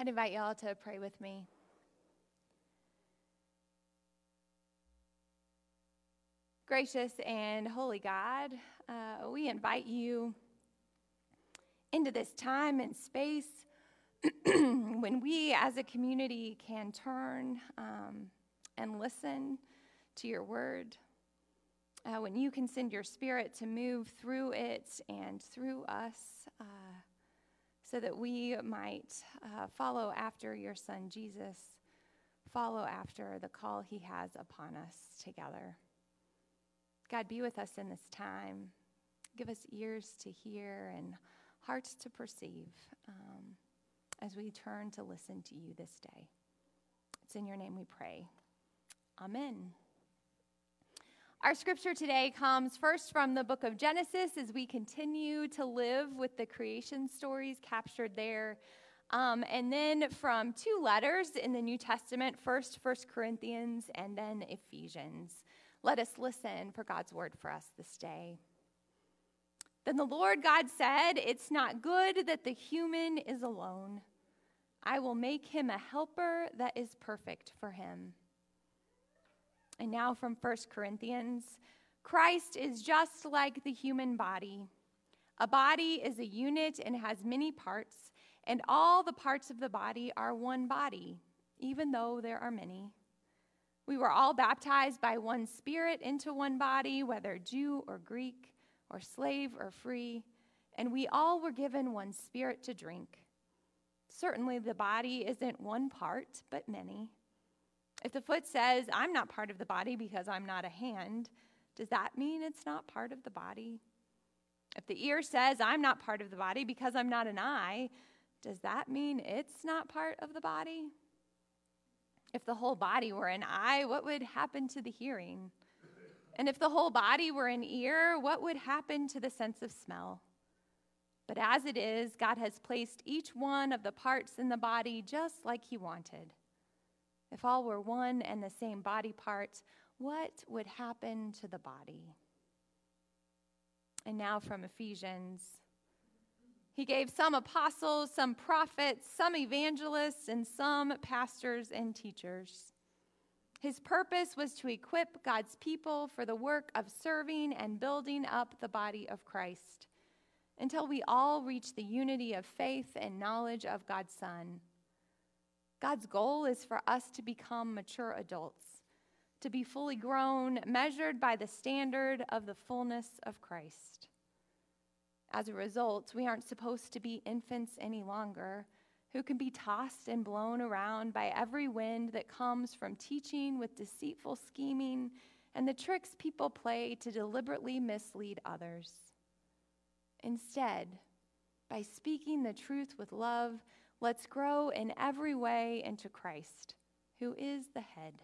I'd invite y'all to pray with me. Gracious and holy God, uh, we invite you into this time and space when we as a community can turn um, and listen to your word. Uh, when you can send your spirit to move through it and through us uh, so that we might uh, follow after your son Jesus, follow after the call he has upon us together. God, be with us in this time. Give us ears to hear and hearts to perceive um, as we turn to listen to you this day. It's in your name we pray. Amen. Our scripture today comes first from the book of Genesis as we continue to live with the creation stories captured there. Um, and then from two letters in the New Testament, first First Corinthians and then Ephesians. Let us listen for God's word for us this day. Then the Lord God said, It's not good that the human is alone. I will make him a helper that is perfect for him. And now from 1 Corinthians Christ is just like the human body. A body is a unit and has many parts, and all the parts of the body are one body, even though there are many. We were all baptized by one Spirit into one body, whether Jew or Greek, or slave or free, and we all were given one Spirit to drink. Certainly, the body isn't one part, but many. If the foot says, I'm not part of the body because I'm not a hand, does that mean it's not part of the body? If the ear says, I'm not part of the body because I'm not an eye, does that mean it's not part of the body? If the whole body were an eye, what would happen to the hearing? And if the whole body were an ear, what would happen to the sense of smell? But as it is, God has placed each one of the parts in the body just like He wanted. If all were one and the same body parts, what would happen to the body? And now from Ephesians. He gave some apostles, some prophets, some evangelists, and some pastors and teachers. His purpose was to equip God's people for the work of serving and building up the body of Christ until we all reach the unity of faith and knowledge of God's Son. God's goal is for us to become mature adults, to be fully grown, measured by the standard of the fullness of Christ. As a result, we aren't supposed to be infants any longer who can be tossed and blown around by every wind that comes from teaching with deceitful scheming and the tricks people play to deliberately mislead others. Instead, by speaking the truth with love, let's grow in every way into Christ, who is the head.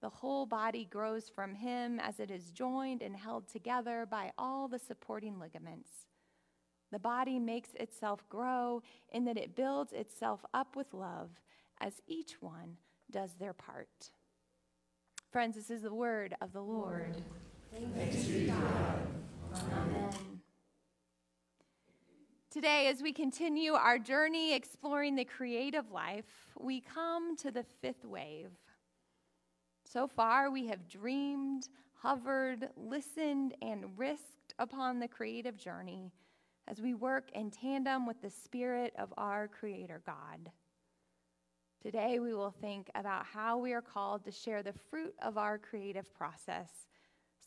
The whole body grows from him as it is joined and held together by all the supporting ligaments. The body makes itself grow in that it builds itself up with love as each one does their part. Friends, this is the word of the Lord. Thanks be God. Amen. Today, as we continue our journey exploring the creative life, we come to the fifth wave. So far, we have dreamed, hovered, listened, and risked upon the creative journey as we work in tandem with the Spirit of our Creator God. Today, we will think about how we are called to share the fruit of our creative process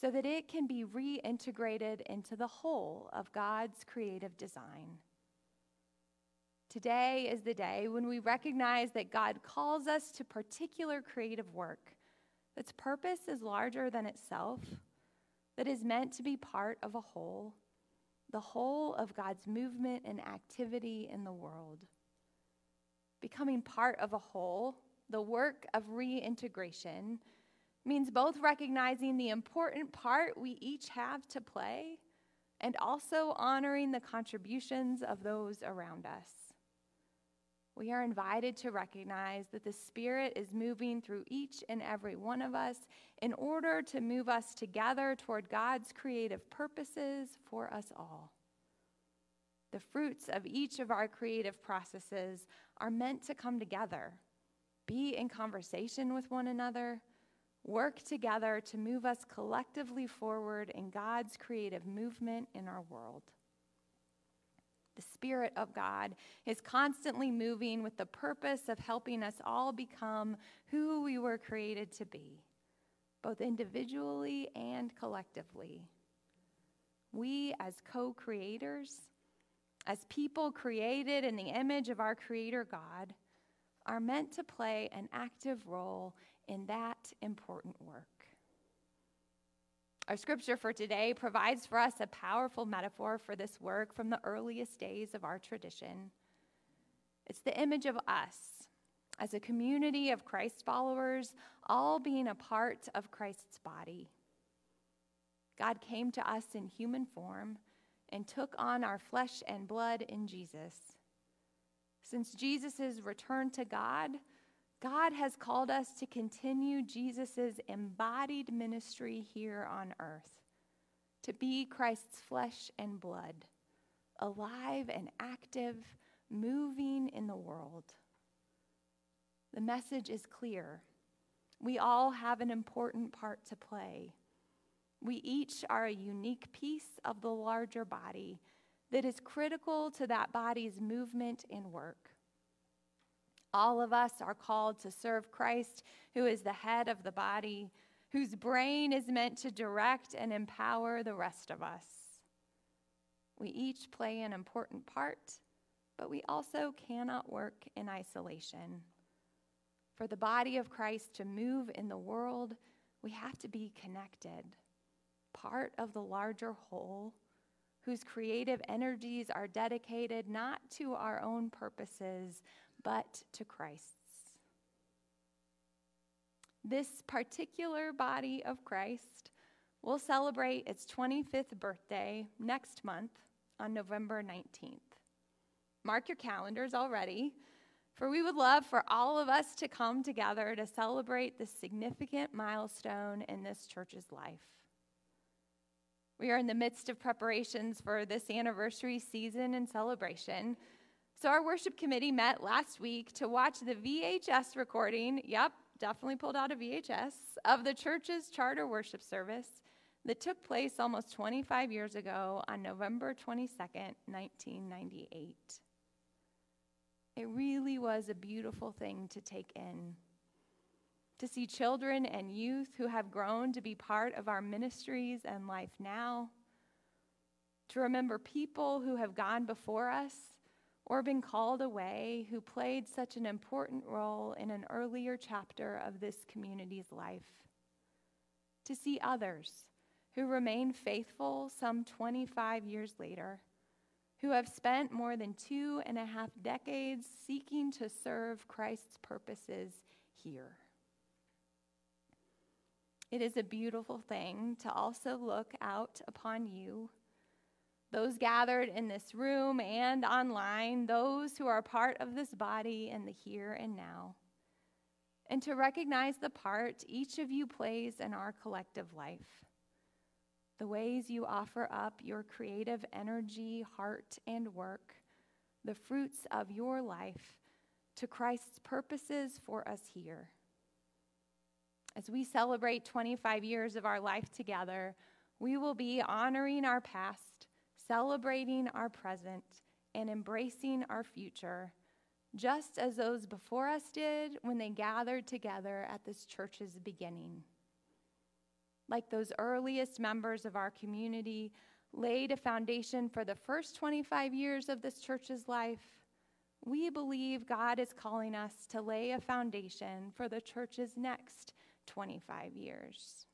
so that it can be reintegrated into the whole of God's creative design. Today is the day when we recognize that God calls us to particular creative work that's purpose is larger than itself, that is meant to be part of a whole, the whole of God's movement and activity in the world. Becoming part of a whole, the work of reintegration, means both recognizing the important part we each have to play and also honoring the contributions of those around us we are invited to recognize that the Spirit is moving through each and every one of us in order to move us together toward God's creative purposes for us all. the fruits of each of our creative processes are meant to come together, be in conversation with one another, work together to move us collectively forward in God's creative movement in our world. The Spirit of God is constantly moving with the purpose of helping us all become who we were created to be, both individually and collectively. We, as co creators, as people created in the image of our Creator God, are meant to play an active role in that important work. Our scripture for today provides for us a powerful metaphor for this work from the earliest days of our tradition. It's the image of us as a community of Christ followers, all being a part of Christ's body. God came to us in human form and took on our flesh and blood in Jesus. Since Jesus' return to God, God has called us to continue Jesus' embodied ministry here on earth, to be Christ's flesh and blood, alive and active, moving in the world. The message is clear. We all have an important part to play. We each are a unique piece of the larger body that is critical to that body's movement and work. All of us are called to serve Christ, who is the head of the body, whose brain is meant to direct and empower the rest of us. We each play an important part, but we also cannot work in isolation. For the body of Christ to move in the world, we have to be connected, part of the larger whole, whose creative energies are dedicated not to our own purposes, but to Christ's. This particular body of Christ will celebrate its 25th birthday next month on November 19th. Mark your calendars already, for we would love for all of us to come together to celebrate this significant milestone in this church's life. We are in the midst of preparations for this anniversary season and celebration. So, our worship committee met last week to watch the VHS recording. Yep, definitely pulled out a VHS of the church's charter worship service that took place almost 25 years ago on November 22nd, 1998. It really was a beautiful thing to take in. To see children and youth who have grown to be part of our ministries and life now. To remember people who have gone before us or been called away who played such an important role in an earlier chapter of this community's life. To see others who remain faithful some 25 years later, who have spent more than two and a half decades seeking to serve Christ's purposes here. It is a beautiful thing to also look out upon you those gathered in this room and online, those who are part of this body in the here and now, and to recognize the part each of you plays in our collective life. The ways you offer up your creative energy, heart, and work, the fruits of your life to Christ's purposes for us here. As we celebrate 25 years of our life together, we will be honoring our past celebrating our present, and embracing our future, just as those before us did when they gathered together at this church's beginning. Like those earliest members of our community laid a foundation for the first 25 years of this church's life, we believe God is calling us to lay a foundation for the church's next 25 years.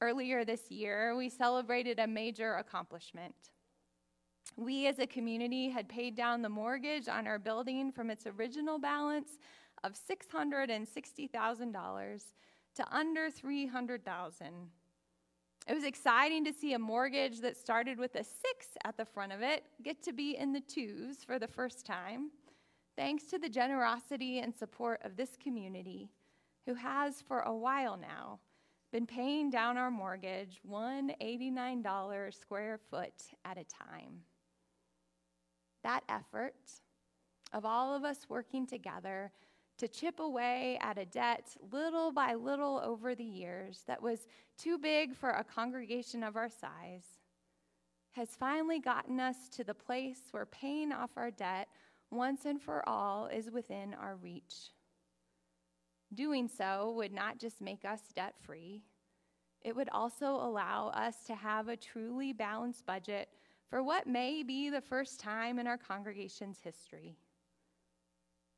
Earlier this year, we celebrated a major accomplishment. We as a community had paid down the mortgage on our building from its original balance of $660,000 to under 300,000. It was exciting to see a mortgage that started with a 6 at the front of it get to be in the 2s for the first time, thanks to the generosity and support of this community who has for a while now been paying down our mortgage $189 square foot at a time. That effort of all of us working together to chip away at a debt little by little over the years that was too big for a congregation of our size has finally gotten us to the place where paying off our debt once and for all is within our reach. Doing so would not just make us debt free, it would also allow us to have a truly balanced budget for what may be the first time in our congregation's history.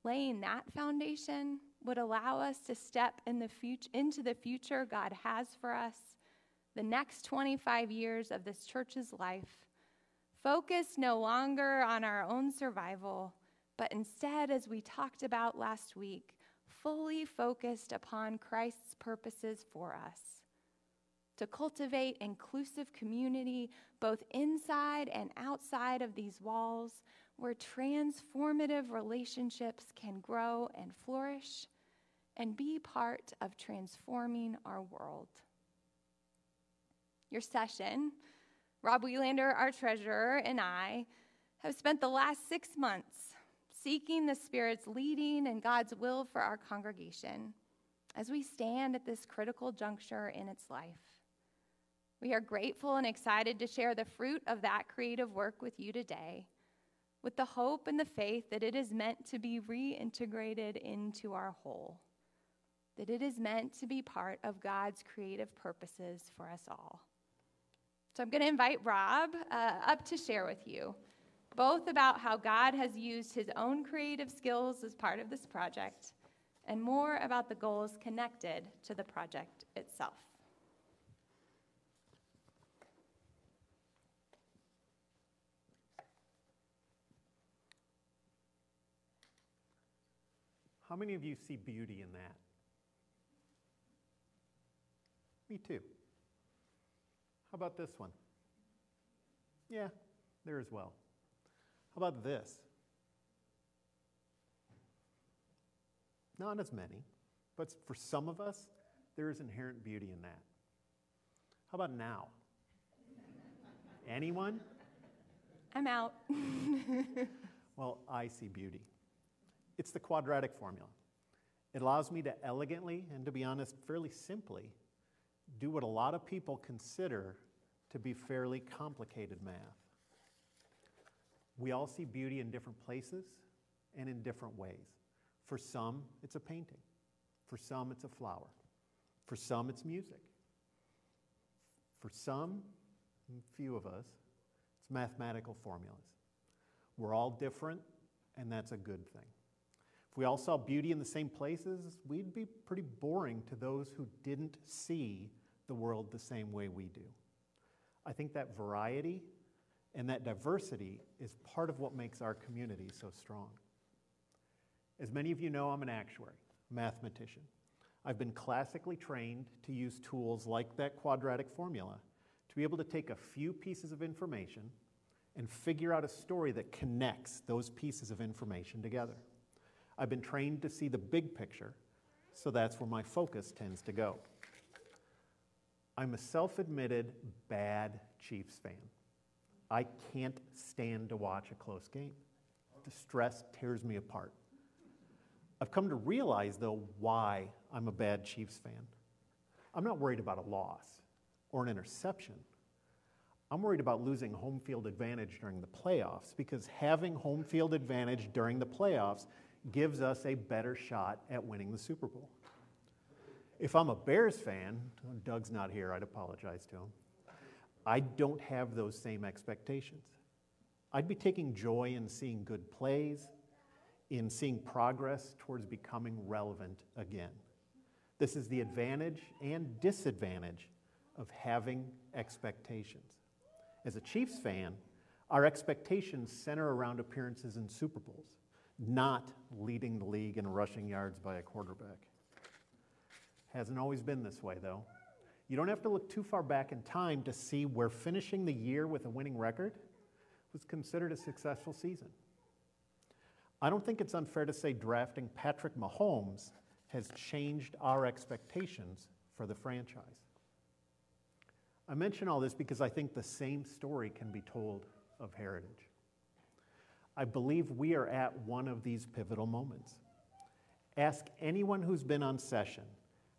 Laying that foundation would allow us to step in the fut- into the future God has for us, the next 25 years of this church's life, focused no longer on our own survival, but instead, as we talked about last week, fully focused upon Christ's purposes for us. To cultivate inclusive community both inside and outside of these walls, where transformative relationships can grow and flourish and be part of transforming our world. Your session, Rob Wheelander, our treasurer, and I have spent the last six months seeking the Spirit's leading and God's will for our congregation as we stand at this critical juncture in its life. We are grateful and excited to share the fruit of that creative work with you today, with the hope and the faith that it is meant to be reintegrated into our whole, that it is meant to be part of God's creative purposes for us all. So I'm going to invite Rob uh, up to share with you both about how God has used his own creative skills as part of this project, and more about the goals connected to the project itself. How many of you see beauty in that? Me too. How about this one? Yeah, there as well. How about this? Not as many, but for some of us, there is inherent beauty in that. How about now? Anyone? I'm out. well, I see beauty. It's the quadratic formula. It allows me to elegantly, and to be honest, fairly simply, do what a lot of people consider to be fairly complicated math. We all see beauty in different places and in different ways. For some, it's a painting. For some, it's a flower. For some, it's music. For some, few of us, it's mathematical formulas. We're all different, and that's a good thing. If we all saw beauty in the same places, we'd be pretty boring to those who didn't see the world the same way we do. I think that variety and that diversity is part of what makes our community so strong. As many of you know, I'm an actuary, mathematician. I've been classically trained to use tools like that quadratic formula to be able to take a few pieces of information and figure out a story that connects those pieces of information together. I've been trained to see the big picture, so that's where my focus tends to go. I'm a self admitted bad Chiefs fan. I can't stand to watch a close game. The stress tears me apart. I've come to realize, though, why I'm a bad Chiefs fan. I'm not worried about a loss or an interception. I'm worried about losing home field advantage during the playoffs because having home field advantage during the playoffs gives us a better shot at winning the Super Bowl. If I'm a Bears fan, oh, Doug's not here, I'd apologize to him. I don't have those same expectations. I'd be taking joy in seeing good plays, in seeing progress towards becoming relevant again. This is the advantage and disadvantage of having expectations. As a Chiefs fan, our expectations center around appearances in Super Bowls, not leading the league in rushing yards by a quarterback. Hasn't always been this way, though. You don't have to look too far back in time to see where finishing the year with a winning record was considered a successful season. I don't think it's unfair to say drafting Patrick Mahomes has changed our expectations for the franchise. I mention all this because I think the same story can be told of Heritage. I believe we are at one of these pivotal moments. Ask anyone who's been on session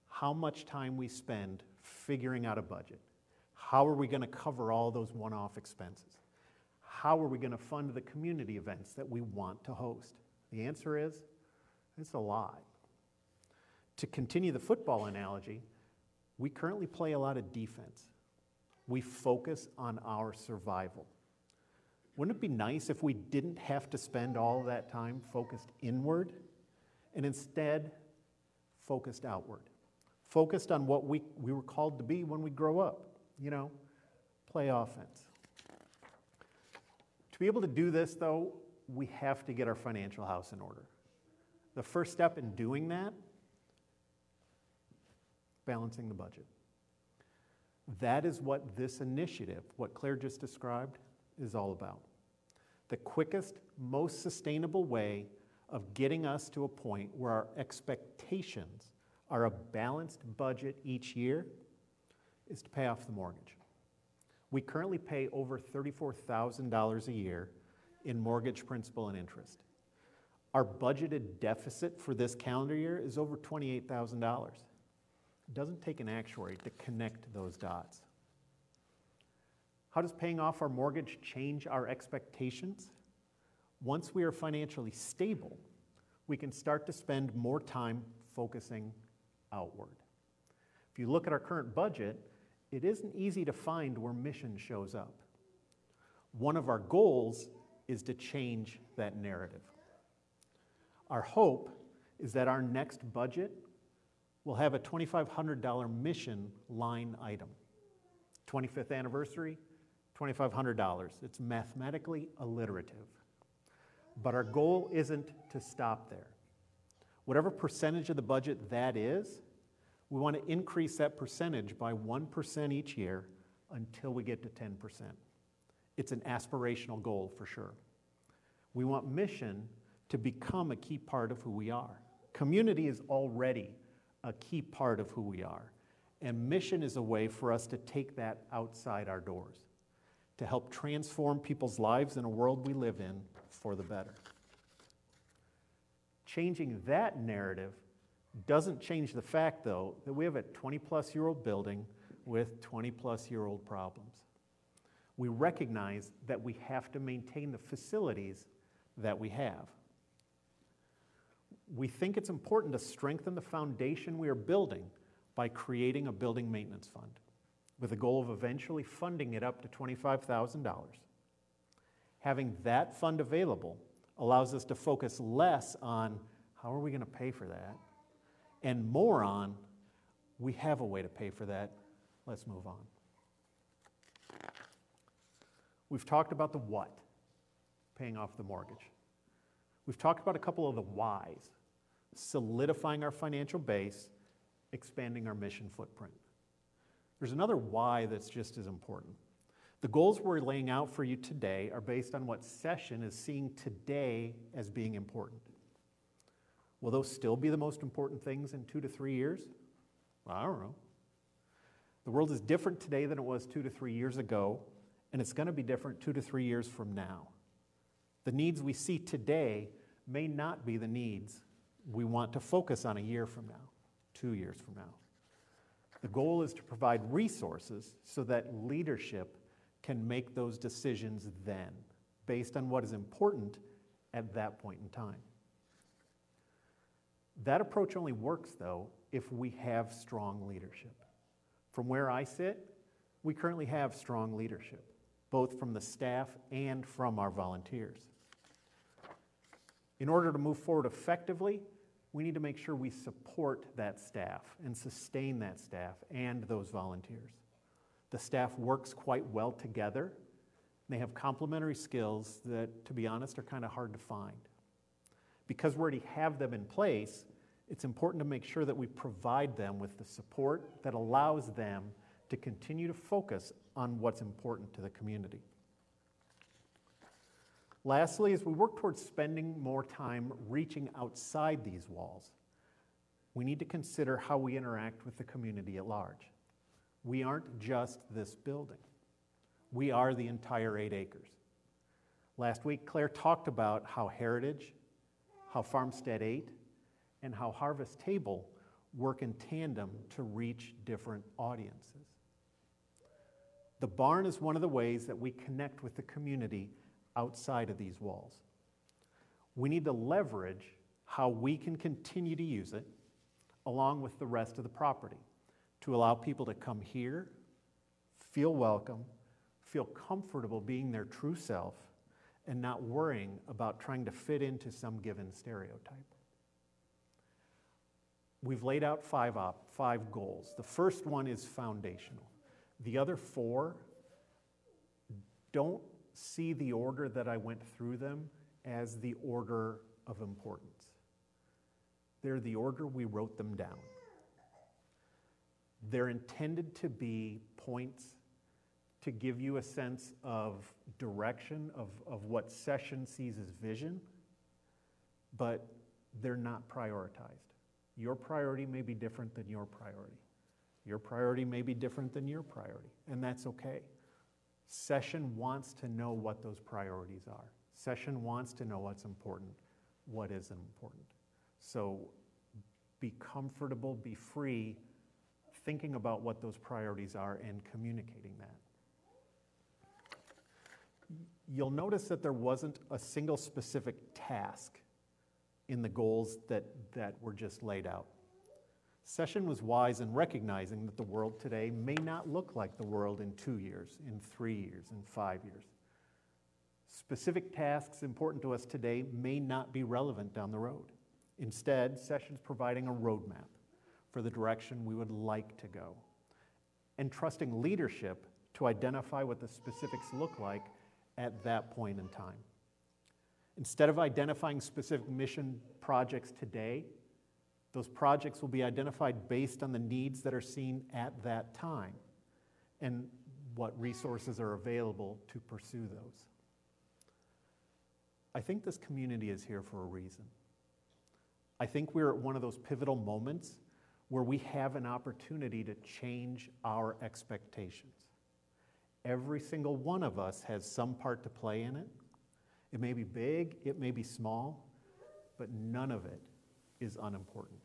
how much time we spend figuring out a budget. How are we going to cover all those one off expenses? How are we going to fund the community events that we want to host? The answer is it's a lot. To continue the football analogy, we currently play a lot of defense. We focus on our survival. Wouldn't it be nice if we didn't have to spend all that time focused inward and instead focused outward? Focused on what we, we were called to be when we grow up, you know, play offense. To be able to do this, though, we have to get our financial house in order. The first step in doing that balancing the budget. That is what this initiative, what Claire just described, is all about. The quickest, most sustainable way of getting us to a point where our expectations are a balanced budget each year is to pay off the mortgage. We currently pay over $34,000 a year in mortgage principal and interest. Our budgeted deficit for this calendar year is over $28,000. It doesn't take an actuary to connect those dots. How does paying off our mortgage change our expectations? Once we are financially stable, we can start to spend more time focusing outward. If you look at our current budget, it isn't easy to find where mission shows up. One of our goals is to change that narrative. Our hope is that our next budget will have a $2,500 mission line item. 25th anniversary, $2,500. It's mathematically alliterative. But our goal isn't to stop there. Whatever percentage of the budget that is, we want to increase that percentage by 1% each year until we get to 10%. It's an aspirational goal for sure. We want mission to become a key part of who we are. Community is already a key part of who we are. And mission is a way for us to take that outside our doors, to help transform people's lives in a world we live in for the better. Changing that narrative doesn't change the fact, though, that we have a 20 plus year old building with 20 plus year old problems. We recognize that we have to maintain the facilities that we have we think it's important to strengthen the foundation we are building by creating a building maintenance fund with the goal of eventually funding it up to $25,000. Having that fund available allows us to focus less on how are we going to pay for that and more on we have a way to pay for that. Let's move on. We've talked about the what, paying off the mortgage. We've talked about a couple of the whys solidifying our financial base, expanding our mission footprint. There's another why that's just as important. The goals we're laying out for you today are based on what Session is seeing today as being important. Will those still be the most important things in two to three years? Well, I don't know. The world is different today than it was two to three years ago, and it's going to be different two to three years from now. The needs we see today may not be the needs we want to focus on a year from now, two years from now. The goal is to provide resources so that leadership can make those decisions then, based on what is important at that point in time. That approach only works, though, if we have strong leadership. From where I sit, we currently have strong leadership, both from the staff and from our volunteers. In order to move forward effectively, we need to make sure we support that staff and sustain that staff and those volunteers. The staff works quite well together. They have complementary skills that, to be honest, are kind of hard to find. Because we already have them in place, it's important to make sure that we provide them with the support that allows them to continue to focus on what's important to the community. Lastly, as we work towards spending more time reaching outside these walls, we need to consider how we interact with the community at large. We aren't just this building, we are the entire eight acres. Last week, Claire talked about how Heritage, how Farmstead 8, and how Harvest Table work in tandem to reach different audiences. The barn is one of the ways that we connect with the community outside of these walls. We need to leverage how we can continue to use it along with the rest of the property to allow people to come here, feel welcome, feel comfortable being their true self, and not worrying about trying to fit into some given stereotype. We've laid out five, op, five goals. The first one is foundational. The other four don't see the order that I went through them as the order of importance. They're the order we wrote them down. They're intended to be points to give you a sense of direction, of, of what session sees as vision, but they're not prioritized. Your priority may be different than your priority. Your priority may be different than your priority, and that's okay. Session wants to know what those priorities are. Session wants to know what's important, what isn't important. So be comfortable, be free, thinking about what those priorities are and communicating that. You'll notice that there wasn't a single specific task in the goals that, that were just laid out. Session was wise in recognizing that the world today may not look like the world in two years, in three years, in five years. Specific tasks important to us today may not be relevant down the road. Instead, Session's providing a roadmap for the direction we would like to go and trusting leadership to identify what the specifics look like at that point in time. Instead of identifying specific mission projects today, those projects will be identified based on the needs that are seen at that time and what resources are available to pursue those. I think this community is here for a reason. I think we're at one of those pivotal moments where we have an opportunity to change our expectations. Every single one of us has some part to play in it. It may be big, it may be small, but none of it is unimportant.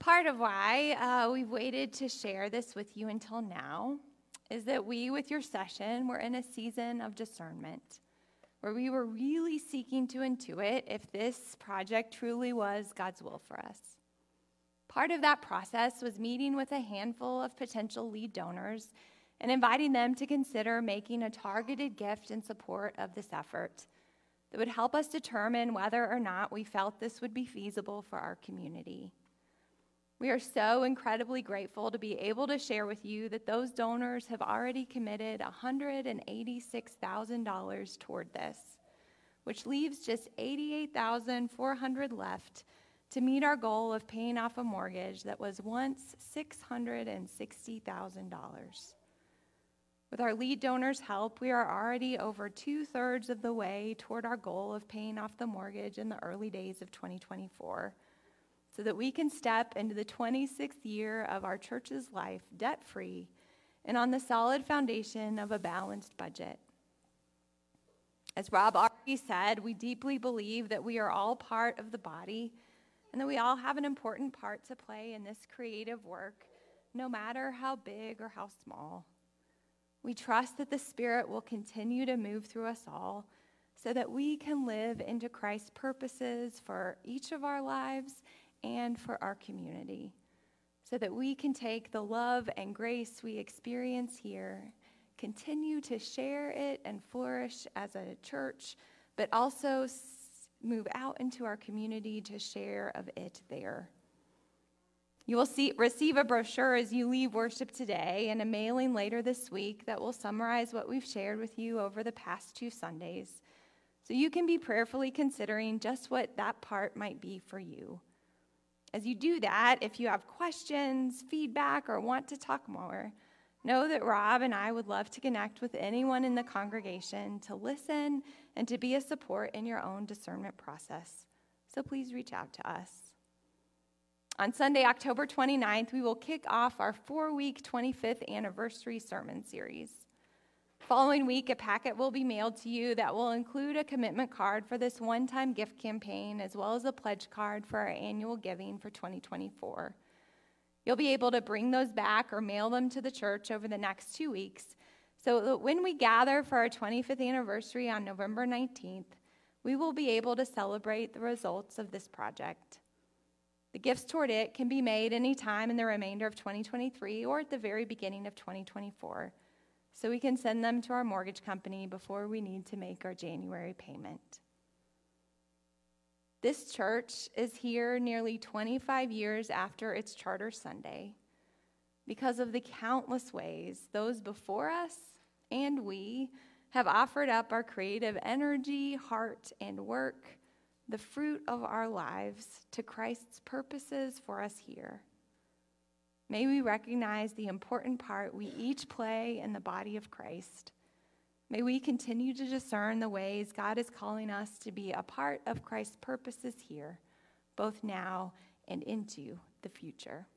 Part of why uh, we've waited to share this with you until now is that we, with your session, were in a season of discernment where we were really seeking to intuit if this project truly was God's will for us. Part of that process was meeting with a handful of potential lead donors and inviting them to consider making a targeted gift in support of this effort that would help us determine whether or not we felt this would be feasible for our community. We are so incredibly grateful to be able to share with you that those donors have already committed $186,000 toward this, which leaves just 88,400 left to meet our goal of paying off a mortgage that was once $660,000. With our lead donors' help, we are already over two thirds of the way toward our goal of paying off the mortgage in the early days of 2024 so that we can step into the 26th year of our church's life debt free and on the solid foundation of a balanced budget. As Rob already said, we deeply believe that we are all part of the body and that we all have an important part to play in this creative work, no matter how big or how small. We trust that the Spirit will continue to move through us all so that we can live into Christ's purposes for each of our lives and for our community, so that we can take the love and grace we experience here, continue to share it and flourish as a church, but also move out into our community to share of it there. You will see, receive a brochure as you leave worship today and a mailing later this week that will summarize what we've shared with you over the past two Sundays. So you can be prayerfully considering just what that part might be for you. As you do that, if you have questions, feedback, or want to talk more, Know that Rob and I would love to connect with anyone in the congregation to listen and to be a support in your own discernment process. So please reach out to us. On Sunday, October 29th, we will kick off our four week 25th anniversary sermon series. Following week, a packet will be mailed to you that will include a commitment card for this one time gift campaign, as well as a pledge card for our annual giving for 2024. You'll be able to bring those back or mail them to the church over the next two weeks so that when we gather for our 25th anniversary on November 19th, we will be able to celebrate the results of this project. The gifts toward it can be made any time in the remainder of 2023 or at the very beginning of 2024, so we can send them to our mortgage company before we need to make our January payment. This church is here nearly 25 years after its charter Sunday because of the countless ways those before us and we have offered up our creative energy, heart, and work, the fruit of our lives, to Christ's purposes for us here. May we recognize the important part we each play in the body of Christ May we continue to discern the ways God is calling us to be a part of Christ's purposes here, both now and into the future.